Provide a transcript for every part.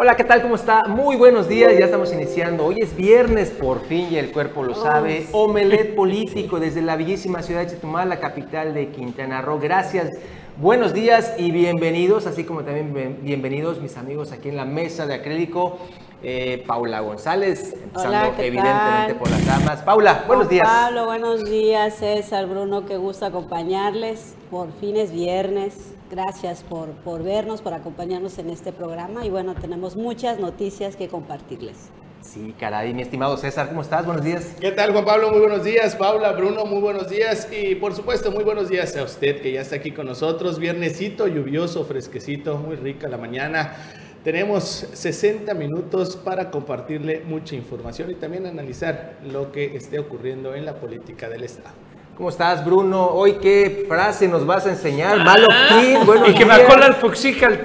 Hola, ¿qué tal? ¿Cómo está? Muy buenos días, ya estamos iniciando. Hoy es viernes, por fin, y el cuerpo lo sabe. Omelet político desde la bellísima ciudad de Chetumal, la capital de Quintana Roo. Gracias, buenos días y bienvenidos, así como también bienvenidos mis amigos aquí en la mesa de acrílico. Eh, Paula González, empezando evidentemente por las damas. Paula, buenos días. Pablo, buenos días. César, Bruno, qué gusto acompañarles. Por fin es viernes. Gracias por, por vernos, por acompañarnos en este programa y bueno, tenemos muchas noticias que compartirles. Sí, caray, mi estimado César, ¿cómo estás? Buenos días. ¿Qué tal, Juan Pablo? Muy buenos días. Paula, Bruno, muy buenos días. Y por supuesto, muy buenos días a usted que ya está aquí con nosotros. Viernesito, lluvioso, fresquecito, muy rica la mañana. Tenemos 60 minutos para compartirle mucha información y también analizar lo que esté ocurriendo en la política del Estado. ¿Cómo estás, Bruno? Hoy, ¿qué frase nos vas a enseñar? Malo ah, bueno, Y que me acola el fuxical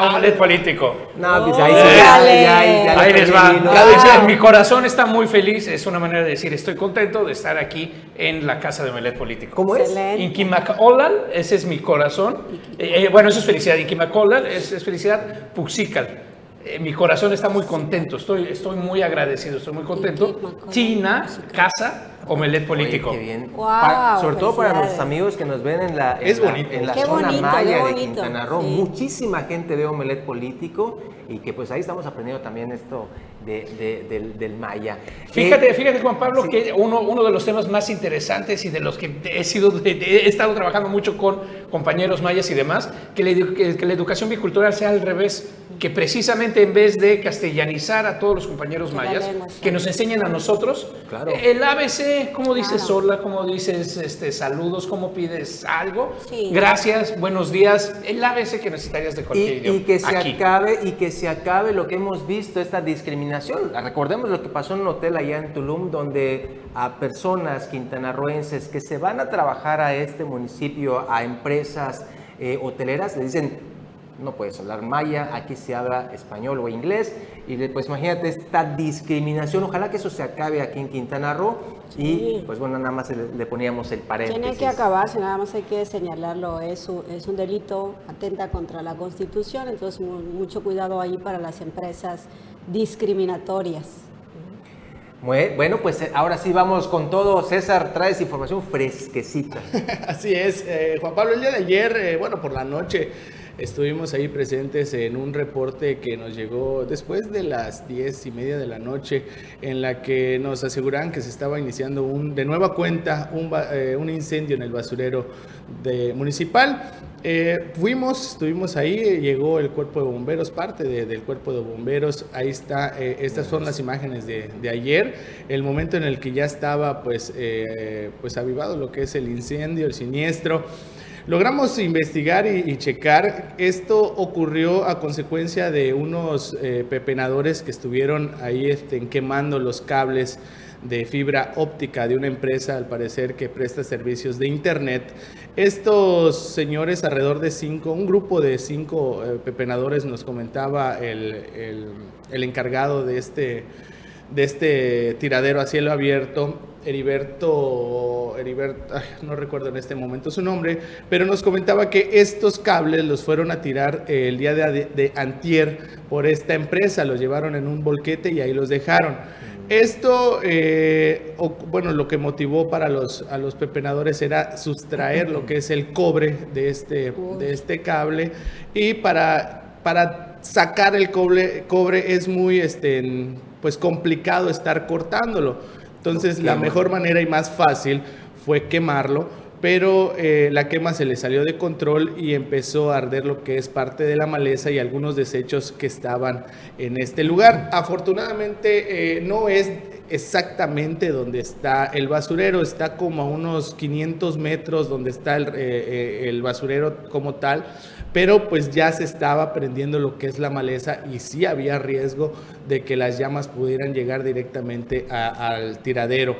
omelet político. No, pues ahí sí, ahí les va. mi corazón está muy feliz. Es una manera de decir, estoy contento de estar aquí en la casa de omelet político. ¿Cómo es? Inkimacolal, ese es mi corazón. Eh, eh, bueno, eso es felicidad. Inkimacolal es, es felicidad. Puxical. Eh, mi corazón está muy contento, estoy, estoy muy agradecido, estoy muy contento. China, casa, Omelet político. qué bien. sobre todo para los amigos que nos ven en la, en la, zona maya de Quintana Roo. Muchísima gente ve Omelet político y que pues ahí estamos aprendiendo también esto del, maya. Fíjate, eh, fíjate Juan Pablo, que uno, uno de los temas más interesantes y de los que he, sido, he estado trabajando mucho con compañeros mayas y demás, que que la educación bicultural sea al revés que precisamente en vez de castellanizar a todos los compañeros mayas, que nos enseñen a nosotros claro. el ABC, cómo dices sola, cómo dices este, saludos, cómo pides algo, gracias, buenos días, el ABC que necesitarías de cualquier y, idioma. Y que se acabe, y que se acabe lo que hemos visto, esta discriminación. Recordemos lo que pasó en un hotel allá en Tulum, donde a personas quintanarroenses que se van a trabajar a este municipio, a empresas eh, hoteleras, le dicen no puedes hablar maya, aquí se habla español o inglés. Y pues imagínate esta discriminación, ojalá que eso se acabe aquí en Quintana Roo. Y pues bueno, nada más le, poníamos el paréntesis. Tiene que acabarse, nada más hay que señalarlo, es un, es un delito, atenta contra la Constitución, entonces mucho cuidado ahí para las empresas discriminatorias. Bueno, pues eh, ahora sí vamos con todo. César, traes información fresquecita. Así es, eh, Juan Pablo, el día de ayer, eh, bueno, por la noche, Estuvimos ahí presentes en un reporte que nos llegó después de las diez y media de la noche, en la que nos aseguran que se estaba iniciando un, de nueva cuenta un, eh, un incendio en el basurero de, municipal. Eh, fuimos, estuvimos ahí, llegó el cuerpo de bomberos, parte del cuerpo de bomberos, ahí está, eh, estas son las imágenes de, ayer, el momento en el que ya estaba pues, pues avivado lo que es el incendio, el siniestro. Logramos investigar y, checar. Esto ocurrió a consecuencia de unos eh, pepenadores que estuvieron ahí este, quemando los cables de fibra óptica de una empresa, al parecer, que presta servicios de Internet. Estos señores, alrededor de cinco, un grupo de cinco eh, pepenadores, nos comentaba el, el encargado de este, de este tiradero a cielo abierto, Heriberto, Heriberto no recuerdo en este momento su nombre, pero nos comentaba que estos cables los fueron a tirar eh, el día de, antier por esta empresa, los llevaron en un volquete y ahí los dejaron. Esto, eh, bueno, lo que motivó para los, a los pepenadores era sustraer lo que es el cobre de este, de este cable y para, para sacar el cobre, cobre es muy este, pues complicado estar cortándolo. Entonces, la mejor manera y más fácil fue quemarlo, pero eh, la quema se le salió de control y empezó a arder lo que es parte de la maleza y algunos desechos que estaban en este lugar. Afortunadamente, eh, no es exactamente donde está el basurero, está como a unos 500 metros donde está el, eh, el basurero como tal pero pues ya se estaba prendiendo lo que es la maleza y sí había riesgo de que las llamas pudieran llegar directamente al tiradero.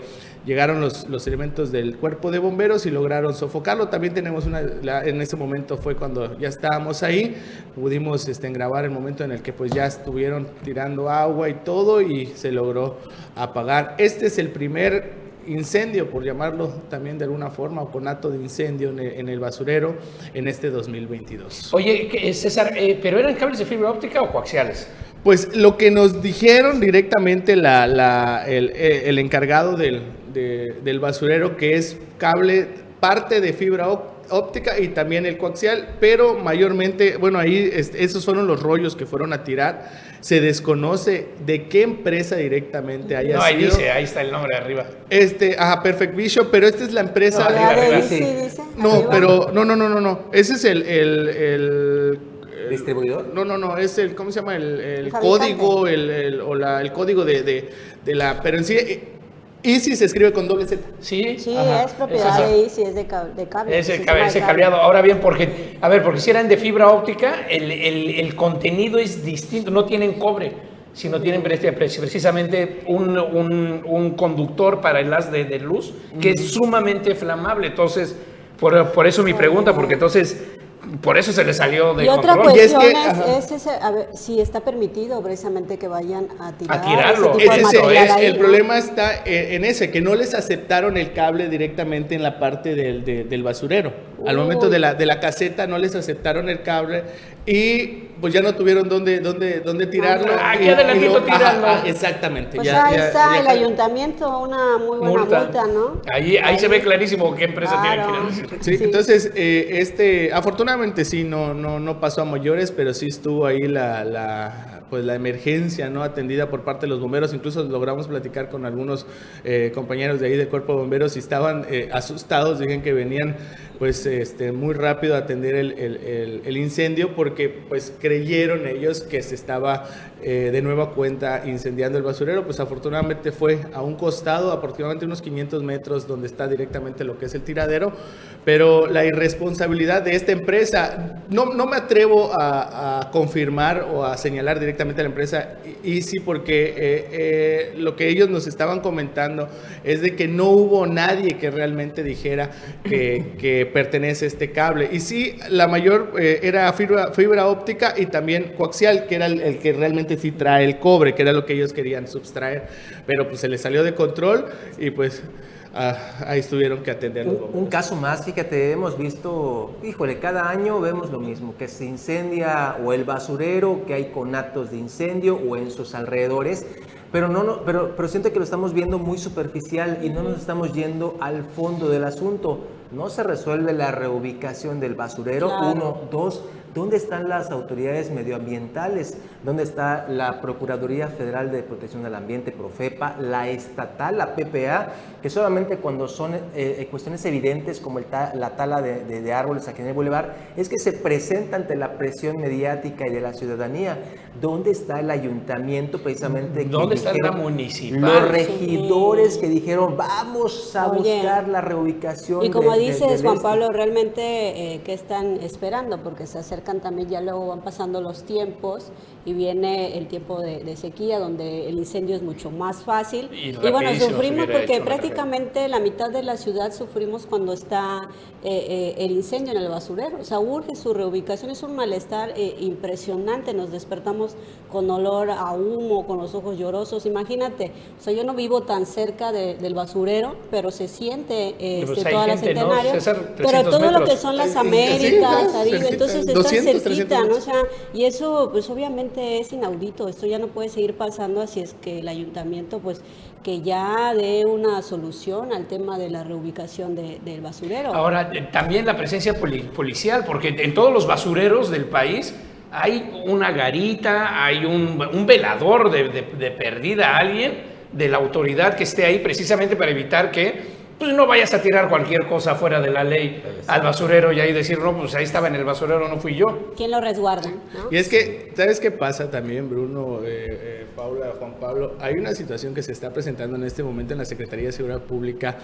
Llegaron los, elementos del cuerpo de bomberos y lograron sofocarlo. También tenemos una, en ese momento fue cuando ya estábamos ahí, pudimos este, grabar el momento en el que pues ya estuvieron tirando agua y todo y se logró apagar. Este es el primer incendio, por llamarlo también de alguna forma, o conato de incendio en el, basurero en este 2022. Oye, César, eh, ¿pero eran cables de fibra óptica o coaxiales? Pues lo que nos dijeron directamente la, la- el, eh, el encargado del, de- del basurero, que es cable, parte de fibra óp- óptica y también el coaxial, pero mayormente, bueno, ahí es- esos fueron los rollos que fueron a tirar. Se desconoce de qué empresa directamente haya No, ahí sido. dice, ahí está el nombre arriba. Este, ajá, Perfect Vision, pero esta es la empresa. arriba, La de arriba, sí. dice, No, arriba. pero no, no, no, no, no. Ese es el, el, el- el- ¿Distribuidor? No, no, no. Es el, ¿cómo se llama? El, código, el, el- o la, el código de, de, de la. Pero en sí, eh, Easy se escribe con doble Z. Sí, Sí, ajá, es propiedad eso. de Easy, es de, cab- de cable. De ese cable. cableado. Ahora bien, porque, a ver, porque si eran de fibra óptica, el, el- el contenido es distinto, no tienen cobre, sino tienen pre- pre- precisamente un, un- un conductor para el haz de, de luz que es sumamente flamable. Entonces, por, por eso mi pregunta, porque entonces, por eso se le salió de Y otra control. Y es cuestión que, es, ajá. es ese, a ver, si está permitido precisamente que vayan a tirar tirarlo. ese tipo de Ese es el, material es- ahí, el ¿no? problema está eh, en ese, que no les aceptaron el cable directamente en la parte del, de- del basurero. Al momento de la, de la caseta no les aceptaron el cable y pues ya no tuvieron dónde, dónde, dónde tirarlo. Ah, y- aquí adelantito y lo- ajá, tíralo. ah, exactamente. Pues ya- ahí ya- está ya el ayuntamiento, una muy buena multa, ¿no? Ahí, ahí se ve clarísimo qué empresa Claro. tiene que ir. Sí, Sí. entonces, eh, este, afortunadamente sí, no, no, no pasó a mayores, pero sí estuvo ahí la, la, pues la emergencia, ¿no? Atendida por parte de los bomberos, incluso logramos platicar con algunos eh, compañeros de ahí del cuerpo de bomberos y estaban eh, asustados, dijeron que venían pues este, muy rápido atender el, incendio porque pues creyeron ellos que se estaba eh, de nueva cuenta incendiando el basurero, pues afortunadamente fue a un costado, aproximadamente unos 500 metros donde está directamente lo que es el tiradero, pero la irresponsabilidad de esta empresa, no, no me atrevo a, confirmar o a señalar directamente a la empresa y, y sí porque eh, eh, lo que ellos nos estaban comentando es de que no hubo nadie que realmente dijera que, que pertenece este cable. Y sí, la mayor eh, era fibra, fibra óptica y también coaxial, que era el, el que realmente sí trae el cobre, que era lo que ellos querían subtraer. Pero pues se les salió de control y pues ah, ahí tuvieron que atender Un, un caso más, fíjate, hemos visto, híjole, cada año vemos lo mismo, que se incendia o el basurero, que hay conatos de incendio o en sus alrededores, pero, no, no, pero, pero siento que lo estamos viendo muy superficial y no nos estamos yendo al fondo del asunto. No se resuelve la reubicación del basurero, Claro. uno, dos, ¿dónde están las autoridades medioambientales? ¿Dónde está la Procuraduría Federal de Protección del Ambiente, Profepa, la estatal, la PPA, que solamente cuando son eh, eh, cuestiones evidentes como el ta- la tala de, de- de árboles aquí en el Boulevard, es que se presenta ante la presión mediática y de la ciudadanía. ¿Dónde está el ayuntamiento precisamente? que ¿Dónde está la municipal? Los regidores que dijeron, vamos a Oye, buscar la reubicación. Y como de- de- dices, Juan este". Pablo, realmente, eh, ¿qué están esperando? Porque se acercan también, ya luego van pasando los tiempos y viene el tiempo de, de sequía, donde el incendio es mucho más fácil. Y bueno, sufrimos porque prácticamente la mitad de la ciudad sufrimos cuando está eh, eh, el incendio en el basurero. O sea, urge su reubicación, es un malestar eh, impresionante. Nos despertamos con olor a humo, con los ojos llorosos. Imagínate, o sea, yo no vivo tan cerca de- del basurero, pero se siente eh, Pues este, toda la. César, pero 300 todo lo que son las sí, Américas, Aribe, cerquita, entonces están 200, cerquita, 300 ¿no? O sea, y eso pues obviamente es inaudito, esto ya no puede seguir pasando, así es que el ayuntamiento pues que ya dé una solución al tema de la reubicación de- del basurero. Ahora, eh, también la presencia poli- policial, porque en todos los basureros del país hay una garita, hay un, velador de, de- de perdida, alguien de la autoridad que esté ahí precisamente para evitar que pues, no vayas a tirar cualquier cosa fuera de la ley al basurero y ahí decir, no, pues ahí estaba en el basurero, no fui yo. ¿Quién lo resguarda? no? Y es que, ¿sabes qué pasa también, Bruno, eh, eh, Paula, Juan Pablo? Hay una situación que se está presentando en este momento en la Secretaría de Seguridad Pública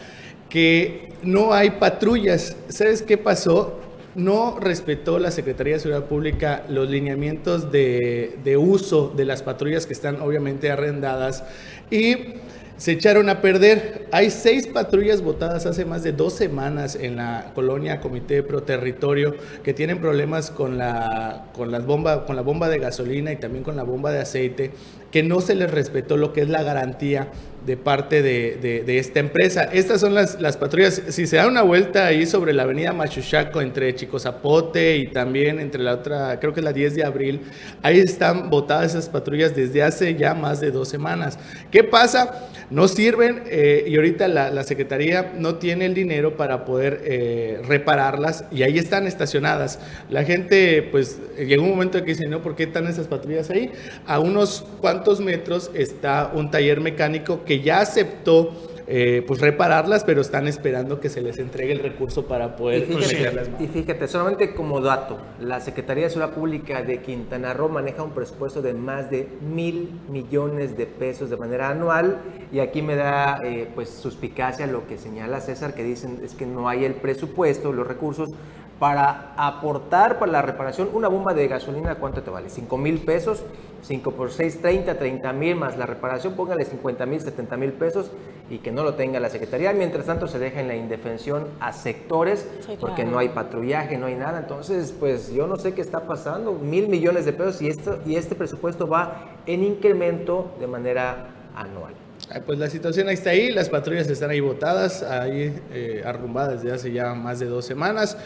que no hay patrullas. ¿Sabes qué pasó? No respetó la Secretaría de Seguridad Pública los lineamientos de, de uso de las patrullas que están obviamente arrendadas y se echaron a perder. hay seis patrullas votadas hace más de dos semanas en la colonia Comité Pro Territorio que tienen problemas con la, con, las bomba, con la bomba de gasolina y también con la bomba de aceite, que no se les respetó lo que es la garantía de parte de, de, esta empresa. Estas son las, las, patrullas. Si se da una vuelta ahí sobre la avenida Machuchaco, entre Chico Zapote y también entre la otra, creo que es la 10 de abril, ahí están botadas esas patrullas desde hace ya más de dos semanas. ¿Qué pasa? No sirven eh, y ahorita la, Secretaría no tiene el dinero para poder eh, repararlas y ahí están estacionadas. La gente, pues, llegó un momento en que dice, no, ¿por qué están esas patrullas ahí? A unos cuantos metros está un taller mecánico que ya aceptó eh, pues repararlas, pero están esperando que se les entregue el recurso para poder y fíjate, y fíjate, solamente como dato, la Secretaría de Seguridad Pública de Quintana Roo maneja un presupuesto de más de mil millones de pesos de manera anual y aquí me da eh, pues suspicacia lo que señala César, que dicen es que no hay el presupuesto, los recursos para aportar para la reparación una bomba de gasolina, ¿cuánto te vale? 5 mil pesos, 5 por 6, 30, 30 mil más la reparación, póngale 50 mil, 70 mil pesos y que no lo tenga la Secretaría. Mientras tanto se deja en la indefensión a sectores porque no hay patrullaje, no hay nada. Entonces, pues yo no sé qué está pasando, mil millones de pesos y, esto, y este presupuesto va en incremento de manera anual. Pues la situación está ahí, las patrullas están ahí botadas, ahí eh, arrumbadas desde hace ya más de dos semanas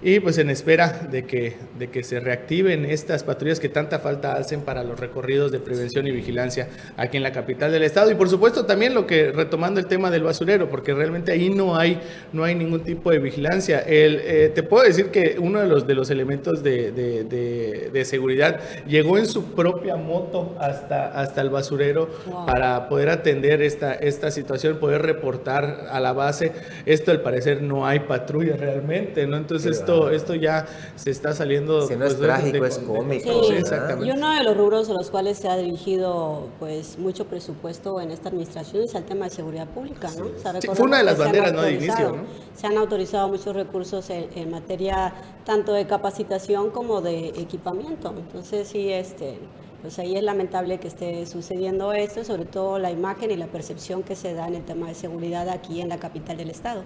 y pues en espera de que, de que se reactiven estas patrullas que tanta falta hacen para los recorridos de prevención y vigilancia aquí en la capital del estado. Y por supuesto también lo que retomando el tema del basurero porque realmente ahí no hay no hay ningún tipo de vigilancia. El, eh, te puedo decir que uno de los de los elementos de, de, de, seguridad llegó en su propia moto hasta hasta el basurero para poder atender esta esta situación poder reportar a la base. Esto al parecer no hay patrulla realmente no entonces esto, ya se está saliendo. Si no es pues, trágico, es cómico. Sí, exactamente. Y uno de los rubros a los cuales se ha dirigido pues mucho presupuesto en esta administración es el tema de seguridad pública, ¿no? fue una de las banderas ¿no? de inicio, ¿no? Se han autorizado muchos recursos en, materia tanto de capacitación como de equipamiento. Entonces, sí, este pues ahí es lamentable que esté sucediendo esto, sobre todo la imagen y la percepción que se da en el tema de seguridad aquí en la capital del estado.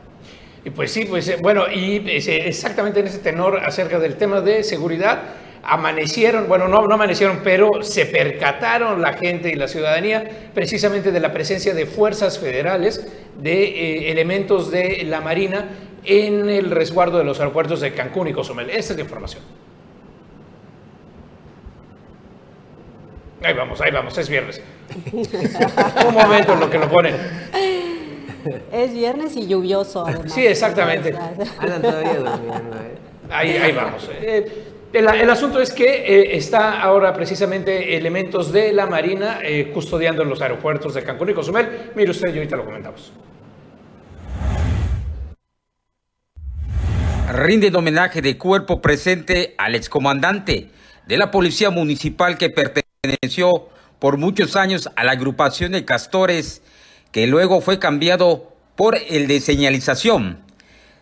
Y pues sí, pues eh, bueno, y eh, exactamente en ese tenor acerca del tema de seguridad, amanecieron, bueno, no, no amanecieron, pero se percataron la gente y la ciudadanía precisamente de la presencia de fuerzas federales, de eh, elementos de la Marina en el resguardo de los aeropuertos de Cancún y Cozumel. Esta es la información. Ahí vamos, ahí vamos, es viernes. Un momento en lo que lo ponen. Es viernes y lluvioso. Sí, exactamente. Andan todavía durmiendo. ¿eh? Ahí, vamos. Eh, el, asunto es que eh, está ahora precisamente elementos de la Marina custodiando los aeropuertos de Cancún y Cozumel. Mire usted, y ahorita lo comentamos. Rinde homenaje de cuerpo presente al excomandante de la Policía Municipal que perteneció por muchos años a la agrupación de castores que luego fue cambiado por el de señalización.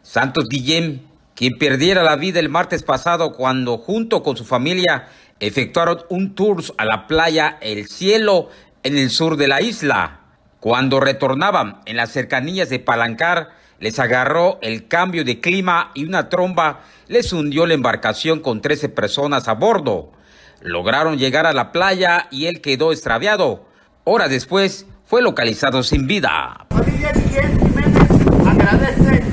Santos Guillén, quien perdiera la vida el martes pasado cuando junto con su familia efectuaron un tour a la playa El Cielo en el sur de la isla. Cuando retornaban en las cercanías de Palancar, les agarró el cambio de clima y una tromba les hundió la embarcación con 13 personas a bordo. Lograron llegar a la playa y él quedó extraviado. Horas después, fue localizado sin vida. Familia Guillén Jiménez agradece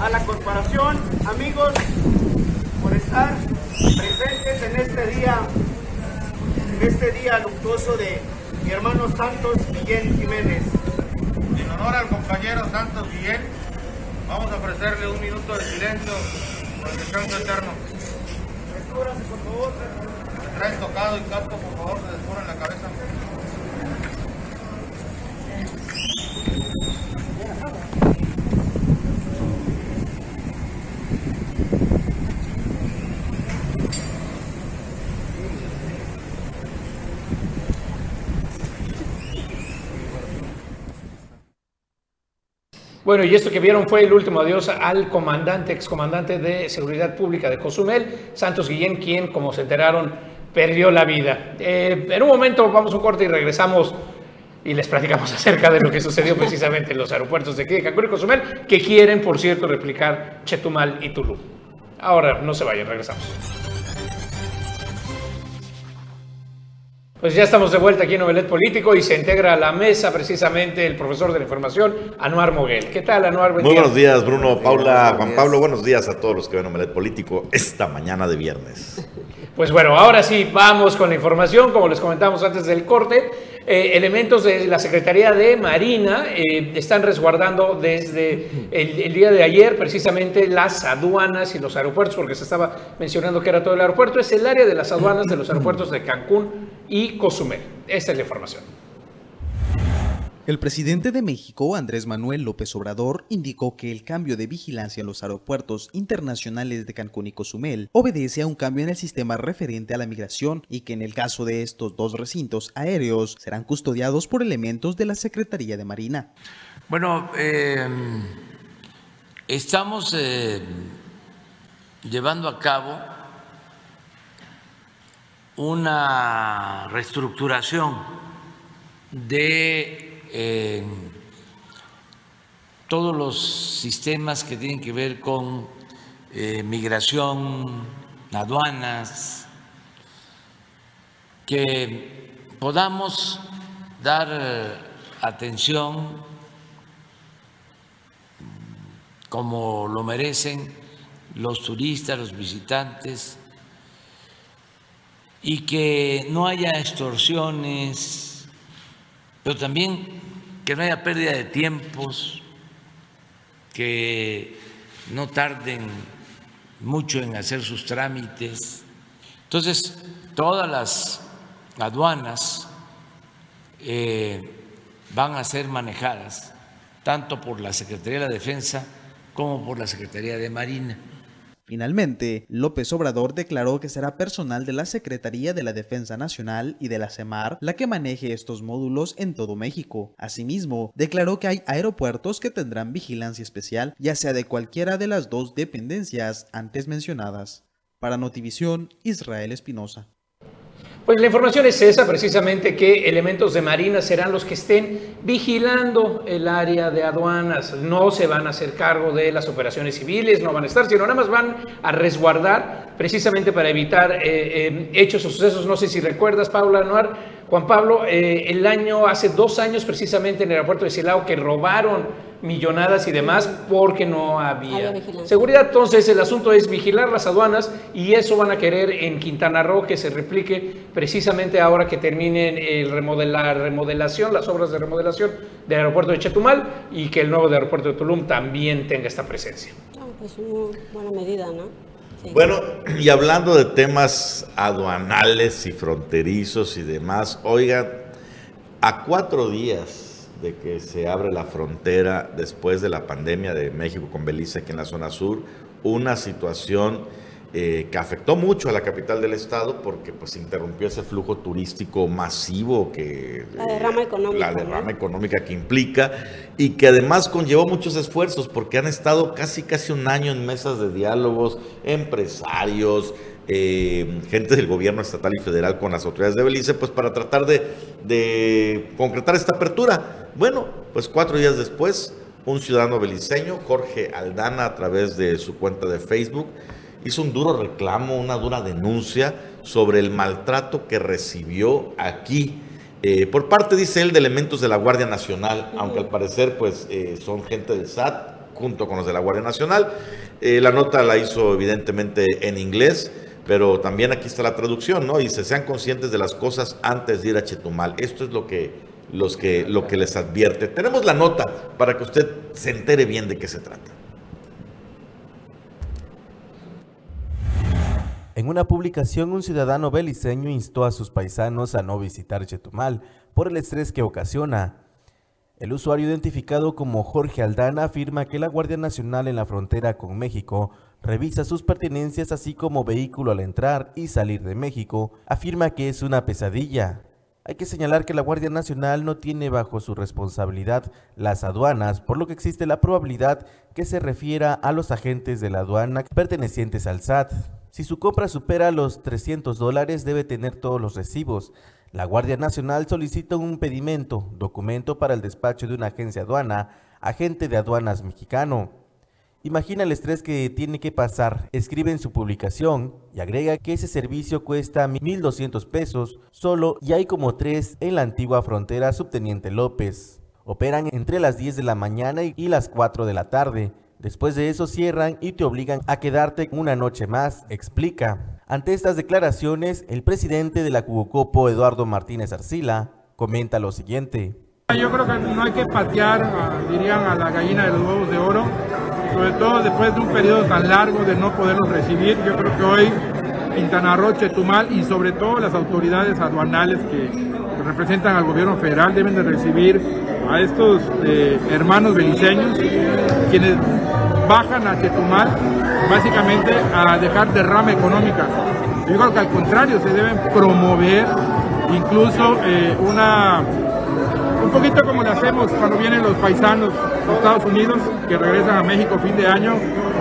a la corporación, amigos, por estar presentes en este día, en este día luctuoso de mi hermano Santos Guillén Jiménez. En honor al compañero Santos Guillén, vamos a ofrecerle un minuto de silencio por el descanso eterno. Descúbrase, por favor. Traen tocado y casco, por favor, se descubran la cabeza. Bueno, y esto que vieron fue el último adiós al comandante, excomandante de Seguridad Pública de Cozumel, Santos Guillén, quien, como se enteraron, perdió la vida. Eh, en un momento vamos a un corte y regresamos y les platicamos acerca de lo que sucedió precisamente en los aeropuertos de aquí Cancún y Cozumel, que quieren, por cierto, replicar Chetumal y Tulum. Ahora, no se vayan, regresamos. Pues ya estamos de vuelta aquí en Novelet Político y se integra a la mesa precisamente el profesor de la información, Anuar Moguel. ¿Qué tal, Anuar? Muy buenos días, Bruno, Paula, Juan Pablo. Buenos días a todos los que ven Novelet Político esta mañana de viernes. Pues bueno, ahora sí, vamos con la información. Como les comentamos antes del corte, eh, elementos de la Secretaría de Marina eh, están resguardando desde el, día de ayer precisamente las aduanas y los aeropuertos, porque se estaba mencionando que era todo el aeropuerto. Es el área de las aduanas de los aeropuertos de Cancún y Cozumel. Esta es la información. El presidente de México, Andrés Manuel López Obrador, indicó que el cambio de vigilancia en los aeropuertos internacionales de Cancún y Cozumel obedece a un cambio en el sistema referente a la migración y que en el caso de estos dos recintos aéreos serán custodiados por elementos de la Secretaría de Marina. Bueno, eh, estamos eh, llevando a cabo una reestructuración de todos los sistemas que tienen que ver con eh, migración, aduanas, que podamos dar atención como lo merecen los turistas, los visitantes, y que no haya extorsiones, pero también que no haya pérdida de tiempos, que no tarden mucho en hacer sus trámites. Entonces, todas las aduanas eh, van a ser manejadas tanto por la Secretaría de la Defensa como por la Secretaría de Marina. Finalmente, López Obrador declaró que será personal de la Secretaría de la Defensa Nacional y de la CEMAR la que maneje estos módulos en todo México. Asimismo, declaró que hay aeropuertos que tendrán vigilancia especial, ya sea de cualquiera de las dos dependencias antes mencionadas. Para Notivisión, Israel Espinosa. Pues la información es esa, precisamente que elementos de Marina serán los que estén vigilando el área de aduanas. No se van a hacer cargo de las operaciones civiles, no van a estar, sino nada más van a resguardar precisamente para evitar eh, eh, hechos o sucesos. No sé si recuerdas, Paula Anuar, Juan Pablo, eh, el año, hace dos años precisamente en el aeropuerto de Silao que robaron millonadas y demás porque no había, seguridad. Entonces el asunto es vigilar las aduanas y eso van a querer en Quintana Roo que se replique precisamente ahora que terminen el remodelar, remodelación, las obras de remodelación del aeropuerto de Chetumal y que el nuevo aeropuerto de Tulum también tenga esta presencia. Ah, pues una buena medida, ¿no? Bueno, y hablando de temas aduanales y fronterizos y demás, oiga, a cuatro días de que se abre la frontera después de la pandemia de México con Belice aquí en la zona sur, una situación eh, que afectó mucho a la capital del estado porque pues interrumpió ese flujo turístico masivo que la derrama económica, la derrama económica que implica y que además conllevó muchos esfuerzos porque han estado casi casi un año en mesas de diálogos empresarios eh, gente del gobierno estatal y federal con las autoridades de Belice, pues para tratar de, concretar esta apertura. Bueno, pues cuatro días después, un ciudadano beliceño, Jorge Aldana, a través de su cuenta de Facebook, hizo un duro reclamo, una dura denuncia sobre el maltrato que recibió aquí. Eh, por parte, dice él, de elementos de la Guardia Nacional, aunque al parecer pues eh, son gente del SAT junto con los de la Guardia Nacional. la nota la hizo evidentemente en inglés pero también aquí está la traducción, ¿no? Y se sean conscientes de las cosas antes de ir a Chetumal. Esto es lo que, los que, lo que les advierte. Tenemos la nota para que usted se entere bien de qué se trata. En una publicación, un ciudadano beliceño instó a sus paisanos a no visitar Chetumal por el estrés que ocasiona. El usuario identificado como Jorge Aldana afirma que la Guardia Nacional en la frontera con México revisa sus pertenencias así como vehículo al entrar y salir de México, afirma que es una pesadilla. Hay que señalar que la Guardia Nacional no tiene bajo su responsabilidad las aduanas, por lo que existe la probabilidad que se refiera a los agentes de la aduana pertenecientes al SAT. Si su compra supera los 300 dólares debe tener todos los recibos. La Guardia Nacional solicita un pedimento, documento para el despacho de una agencia aduana, agente de aduanas mexicano. Imagina el estrés que tiene que pasar, escribe en su publicación y agrega que ese servicio cuesta 1.200 pesos solo y hay como tres en la antigua frontera Subteniente López. Operan entre las 10 de la mañana y las 4 de la tarde. Después de eso cierran y te obligan a quedarte una noche más, explica. Ante estas declaraciones, el presidente de la Cubocopo, Eduardo Martínez Arcila, comenta lo siguiente. Yo creo que no hay que patear, dirían, a la gallina de los huevos de oro, sobre todo después de un periodo tan largo de no poderlos recibir. Yo creo que hoy Quintana Roo, Chetumal y sobre todo las autoridades aduanales que representan al gobierno federal deben de recibir a estos eh, hermanos beliceños, quienes bajan a Chetumal básicamente a dejar derrama económica. Yo creo que al contrario, se deben promover incluso eh, una, un poquito como lo hacemos cuando vienen los paisanos de Estados Unidos que regresan a México fin de año,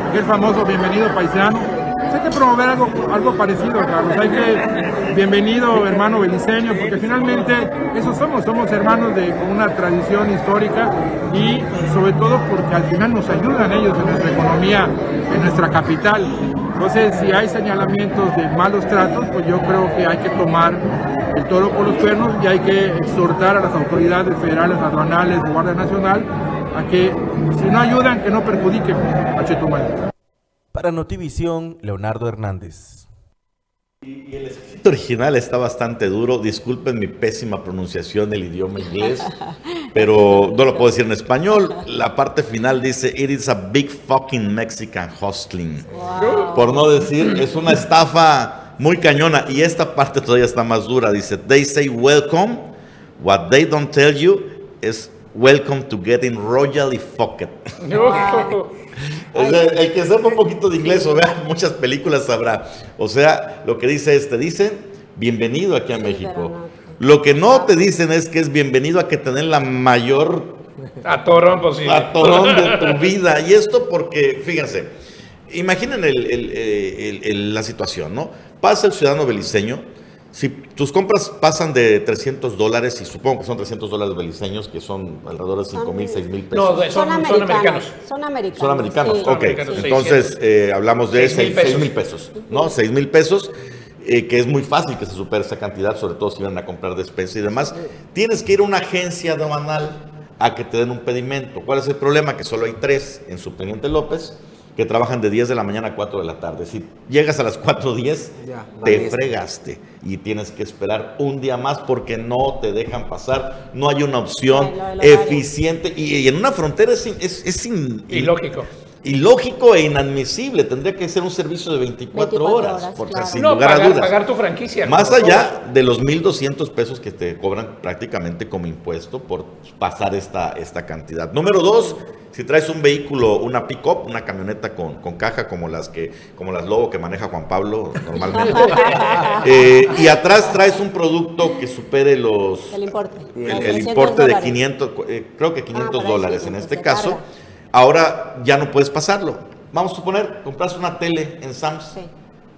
aquel famoso bienvenido paisano hay que promover algo, algo parecido, Carlos. Hay que, bienvenido hermano beliceño, porque finalmente eso somos, somos hermanos de, una tradición histórica y sobre todo porque al final nos ayudan ellos en nuestra economía, en nuestra capital. Entonces, si hay señalamientos de malos tratos, pues yo creo que hay que tomar el toro por los cuernos y hay que exhortar a las autoridades federales, aduanales, Guardia Nacional, a que si no ayudan, que no perjudiquen a Chetumal. Para Notivisión, Leonardo Hernández. Y el escrito original está bastante duro. Disculpen mi pésima pronunciación del idioma inglés, pero no lo puedo decir en español. La parte final dice: It is a big fucking Mexican hustling. Por no decir, es una estafa muy cañona. Y esta parte todavía está más dura. Dice: They say welcome. What they don't tell you is welcome to getting royally fucked. el, que sepa un poquito de inglés o vea muchas películas sabrá. O sea, lo que dice es, te dicen, bienvenido aquí a México. Lo que no te dicen es que es bienvenido a que tener la mayor atorón posible. Atorón de tu vida. Y esto porque, fíjense, imaginen la situación, ¿no? Pasa el ciudadano beliceño, si tus compras pasan de 300 dólares, y supongo que son 300 dólares beliceños, que son alrededor de 5 mil, 6 mil pesos. No, son, americanos. Son americanos. Son americanos, ok. Entonces, eh, hablamos de 6 mil pesos. ¿no? 6 mil pesos, eh, que es muy fácil que se supere esa cantidad, sobre todo si van a comprar despensa y demás. Tienes que ir a una agencia aduanal a que te den un pedimento. ¿Cuál es el problema? Que solo hay tres en Subteniente López que trabajan de 10 de la mañana a 4 de la tarde. Si llegas a las 4.10, te fregaste y tienes que esperar un día más porque no te dejan pasar. No hay una opción eficiente y, en una frontera es, es, es ilógico. Ilógico e inadmisible. Tendría que ser un servicio de 24, horas, porque sin lugar a dudas. pagar tu franquicia. Más allá de los 1.200 pesos que te cobran prácticamente como impuesto por pasar esta, esta cantidad. Número dos, si traes un vehículo, una pick-up, una camioneta con, caja como las que, como las Lobo que maneja Juan Pablo normalmente, eh, y atrás traes un producto que supere los... El importe. El, importe de 500, eh, creo que 500 ah, dólares en este caso, ahora ya no puedes pasarlo. Vamos a suponer, compras una tele en Sams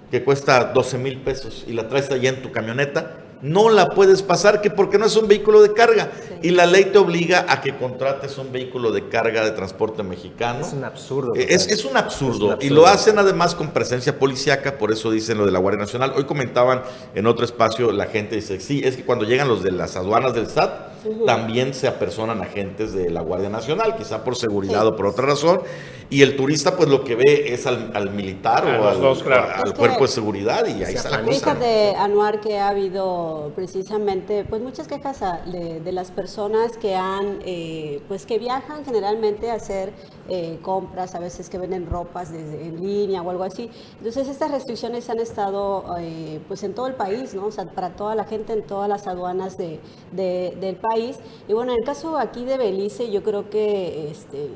que cuesta 12 mil pesos y la traes allá en tu camioneta no la puedes pasar, que porque no es un vehículo de carga. Y la ley te obliga a que contrates un vehículo de carga de transporte mexicano. Es un absurdo. Eh, es, un absurdo. Y lo hacen además con presencia policíaca, por eso dicen lo de la Guardia Nacional. Hoy comentaban en otro espacio, la gente dice, sí, es que cuando llegan los de las aduanas del SAT, también se apersonan agentes de la Guardia Nacional, quizá por seguridad o por otra razón, y el turista pues lo que ve es al, militar o al, cuerpo de seguridad y ahí está la cosa. de Anuar que ha habido precisamente pues muchas quejas de, las personas que han eh, pues que viajan generalmente a hacer eh, compras, a veces que venden ropas en línea o algo así. Entonces estas restricciones han estado eh, pues en todo el país, ¿no? O sea, para toda la gente en todas las aduanas del país. Y bueno, en el caso aquí de Belice yo creo que este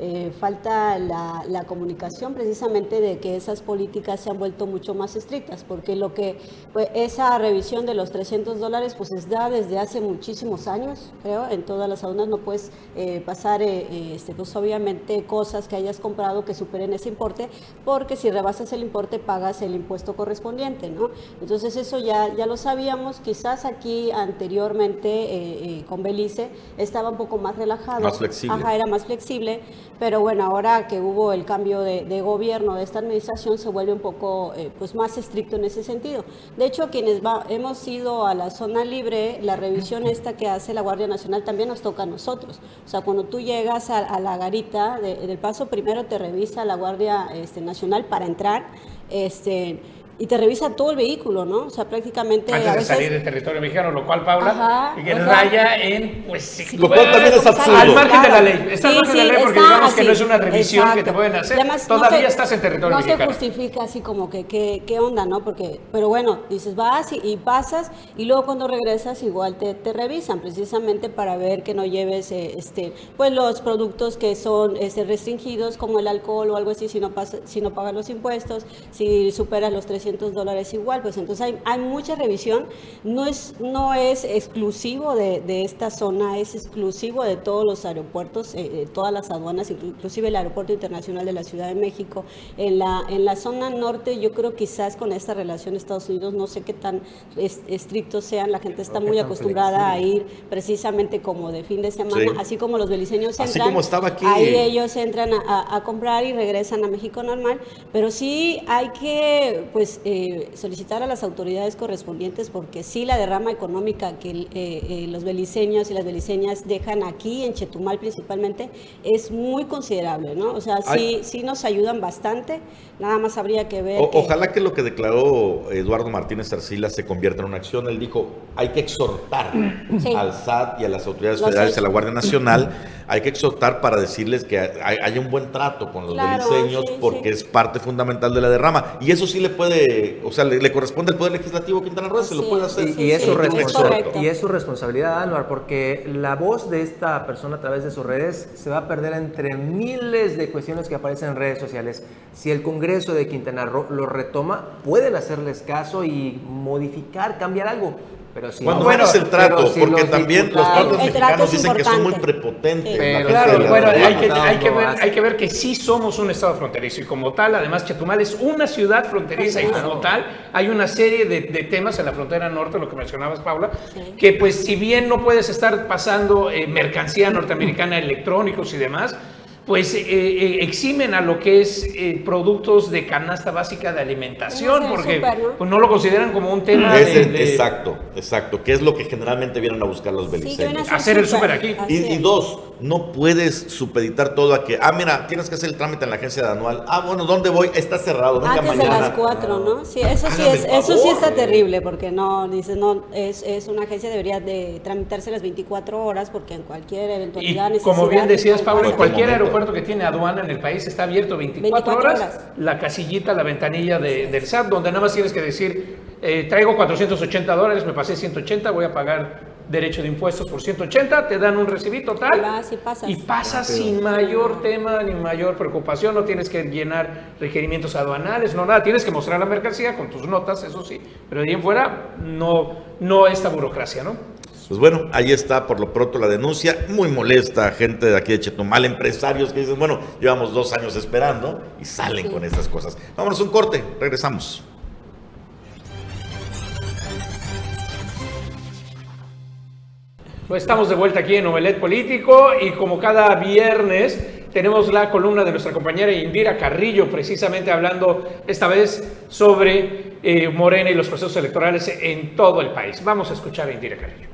eh, falta la, la, comunicación precisamente de que esas políticas se han vuelto mucho más estrictas, porque lo que pues, esa revisión de los 300 dólares pues es da desde hace muchísimos años, creo, en todas las aduanas no puedes eh, pasar, eh, este, pues obviamente cosas que hayas comprado que superen ese importe, porque si rebasas el importe pagas el impuesto correspondiente, ¿no? Entonces eso ya, ya lo sabíamos, quizás aquí anteriormente con Belice estaba un poco más relajado, más flexible. Ajá, era más flexible, pero bueno, ahora que hubo el cambio de, gobierno de esta administración se vuelve un poco eh, pues más estricto en ese sentido. De hecho, quienes hemos ido a la zona libre, la revisión esta que hace la Guardia Nacional también nos toca a nosotros. O sea, cuando tú llegas a, la garita del paso, primero te revisa la Guardia este, Nacional para entrar. Este, y te revisa todo el vehículo, ¿no? O sea, prácticamente. Antes a veces, de salir del territorio mexicano, lo cual, Paula, Ajá, que raya en. Pues, lo cual también es absurdo. Al margen de la ley. Está al margen de la ley porque digamos que no es una revisión que te pueden hacer. Además, Todavía no se, estás en territorio no mexicano. No se justifica así como que, ¿qué onda, no? Porque, pero bueno, dices, vas y, y, pasas y luego cuando regresas igual te, te revisan, precisamente para ver que no lleves, eh, este, pues los productos que son este, restringidos, como el alcohol o algo así, si no, pasa, si no pagas los impuestos, si superas los 300 dólares igual pues entonces hay, hay mucha revisión, no es, no es exclusivo de, de, esta zona, es exclusivo de todos los aeropuertos, eh, todas las aduanas, inclusive el Aeropuerto Internacional de la Ciudad de México. En la, en la zona norte yo creo quizás con esta relación Estados Unidos, no sé qué tan estrictos sean, la gente está muy acostumbrada a ir precisamente como de fin de semana, así como los beliceños entran, así como estaba aquí. ahí ellos entran a, a, comprar y regresan a México normal, pero sí hay que pues eh, solicitar a las autoridades correspondientes porque sí la derrama económica que eh, eh, los beliceños y las beliceñas dejan aquí en Chetumal principalmente es muy considerable, ¿no? O sea, sí, sí nos ayudan bastante, nada más habría que ver. Ojalá que lo que declaró Eduardo Martínez Arcila se convierta en una acción. Él dijo, hay que exhortar al SAT y a las autoridades federales, a la Guardia Nacional, hay que exhortar para decirles que haya un buen trato con los beliceños porque es parte fundamental de la derrama. Y eso sí le puede, o sea, le, corresponde al Poder Legislativo Quintana Roo, se lo puede hacer. y, es su y es su responsabilidad, Anuar, porque la voz de esta persona a través de sus redes se va a perder entre miles de cuestiones que aparecen en redes sociales. Si el Congreso de Quintana Roo lo retoma, pueden hacerles caso y modificar, cambiar algo pero si Cuando bueno, es el trato, porque también los tratos mexicanos dicen que son muy prepotentes. Pero, claro, bueno, hay que, hay, que ver, hay que ver que sí somos un estado fronterizo y como tal, además Chetumal es una ciudad fronteriza y como tal hay una serie de, de, temas en la frontera norte, lo que mencionabas Paula, que pues si bien no puedes estar pasando eh, mercancía norteamericana, electrónicos y demás, pues eh, eh, eximen a lo que es eh, productos de canasta básica de alimentación, porque Pues no lo consideran como un tema de, Exacto, exacto, que es lo que generalmente vienen a buscar los beliceños. hacer el súper aquí. Y, dos, no puedes supeditar todo a que, ah, mira, tienes que hacer el trámite en la agencia de anual. Ah, bueno, ¿dónde voy? Está cerrado, venga Antes mañana. de las cuatro, ¿no? Sí, eso sí, es, eso sí está terrible, porque no, dices, no, es, es una agencia debería de tramitarse las 24 horas, porque en cualquier eventualidad... Y como bien decías, Pablo, en cualquier aeropuerto aeropuerto que tiene aduana en el país está abierto 24, horas, la casillita, la ventanilla de, del SAT, donde nada más tienes que decir, eh, traigo 480 dólares, me pasé 180, voy a pagar derecho de impuestos por 180, te dan un recibito tal y, pasas. sin mayor tema ni mayor preocupación, no tienes que llenar requerimientos aduanales, no nada, tienes que mostrar la mercancía con tus notas, eso sí, pero de ahí en fuera no, no esta burocracia, ¿no? Pues bueno, ahí está por lo pronto la denuncia, muy molesta gente de aquí de Chetumal, empresarios que dicen, bueno, llevamos dos años esperando y salen con estas cosas. Vámonos un corte, regresamos. Pues estamos de vuelta aquí en Omelet Político y como cada viernes tenemos la columna de nuestra compañera Indira Carrillo, precisamente hablando esta vez sobre eh, Morena y los procesos electorales en todo el país. Vamos a escuchar a Indira Carrillo.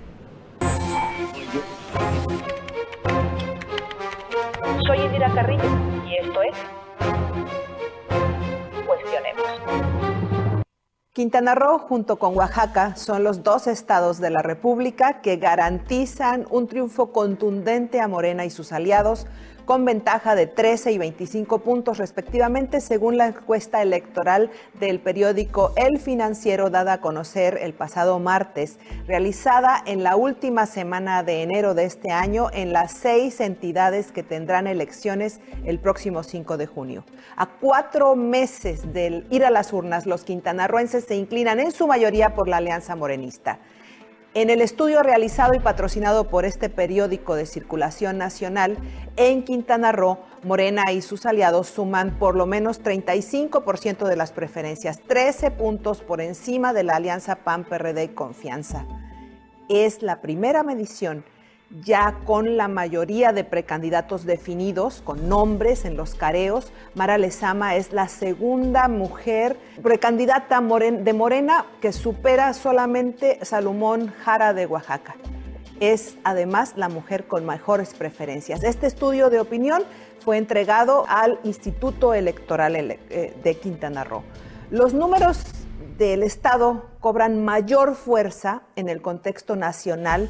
Soy Indira Carrillo y esto es Cuestionemos. Quintana Roo junto con Oaxaca son los dos estados de la República que garantizan un triunfo contundente a Morena y sus aliados con ventaja de 13 y 25 puntos respectivamente, según la encuesta electoral del periódico El Financiero dada a conocer el pasado martes, realizada en la última semana de enero de este año en las seis entidades que tendrán elecciones el próximo 5 de junio. A cuatro meses del ir a las urnas, los quintanarroenses se inclinan en su mayoría por la alianza morenista. En el estudio realizado y patrocinado por este periódico de circulación nacional, en Quintana Roo, Morena y sus aliados suman por lo menos 35% de las preferencias, 13 puntos por encima de la alianza PAN-PRD Confianza. Es la primera medición ya con la mayoría de precandidatos definidos, con nombres en los careos. Mara Lezama es la segunda mujer precandidata de Morena que supera solamente Salomón Jara de Oaxaca. Es además la mujer con mejores preferencias. Este estudio de opinión fue entregado al Instituto Electoral eh, de Quintana Roo. Los números del Estado cobran mayor fuerza en el contexto nacional